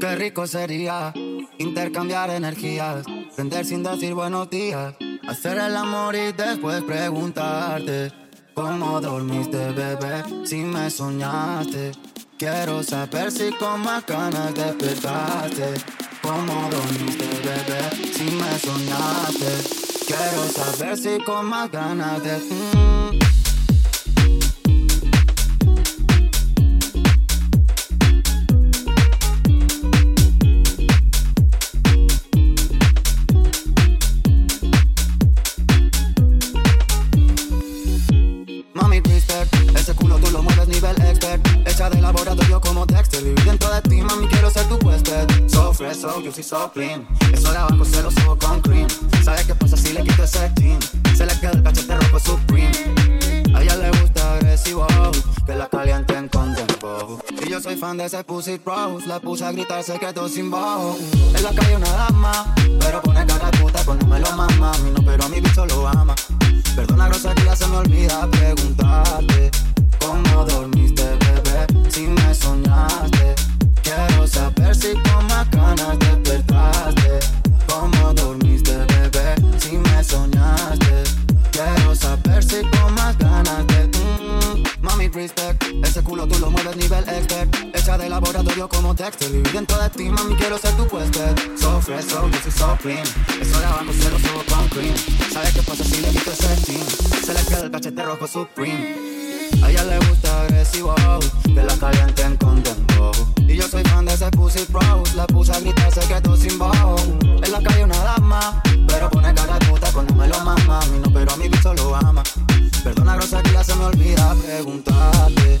rico sería intercambiar energías, prender sin decir buenos días, hacer el amor y después preguntarte cómo dormiste, bebé, si me soñaste. Quiero saber si con más ganas despertaste. ¿Cómo dormiste, bebé, si me soñaste? Quiero saber si con más ganas de... Mm, so juicy, so clean. Eso de abajo se lo subo con cream. ¿Sabes qué pasa si le quito ese team? Se le queda el cachete rojo supreme. A ella le gusta agresivo, que la calienten con dembow. Y yo soy fan de ese pussy rose. La puse a gritar secreto sin bajo. En la calle una dama, pero pone cara puta cuando me lo mama. A mí no, pero a mi bicho lo ama. Perdona grosería, se me olvida preguntarte. ¿Cómo dormiste, Quiero saber si con más ganas despertaste. ¿Cómo dormiste, bebé? Si me soñaste. Quiero saber si con más ganas de. Mm, mami, respect. Ese culo tú lo mueves nivel expert. Hecha de laboratorio como Dexter. Vivir dentro de ti, mami, quiero ser tu huésped. So fresh, so juicy, so clean. Eso de abajo se lo subo con cream. ¿Sabes qué pasa si le quito ese team? Se le queda el cachete rojo supreme. A ella le gusta agresivo, que la calienten con dembow. Y yo soy fan de ese pussy pros, la puse a gritar secreto sin bajo. En la calle una dama, pero pone cara puta cuando me lo mama. A mí no, pero a mi bicho lo ama. Perdona grosería, se me olvida preguntarte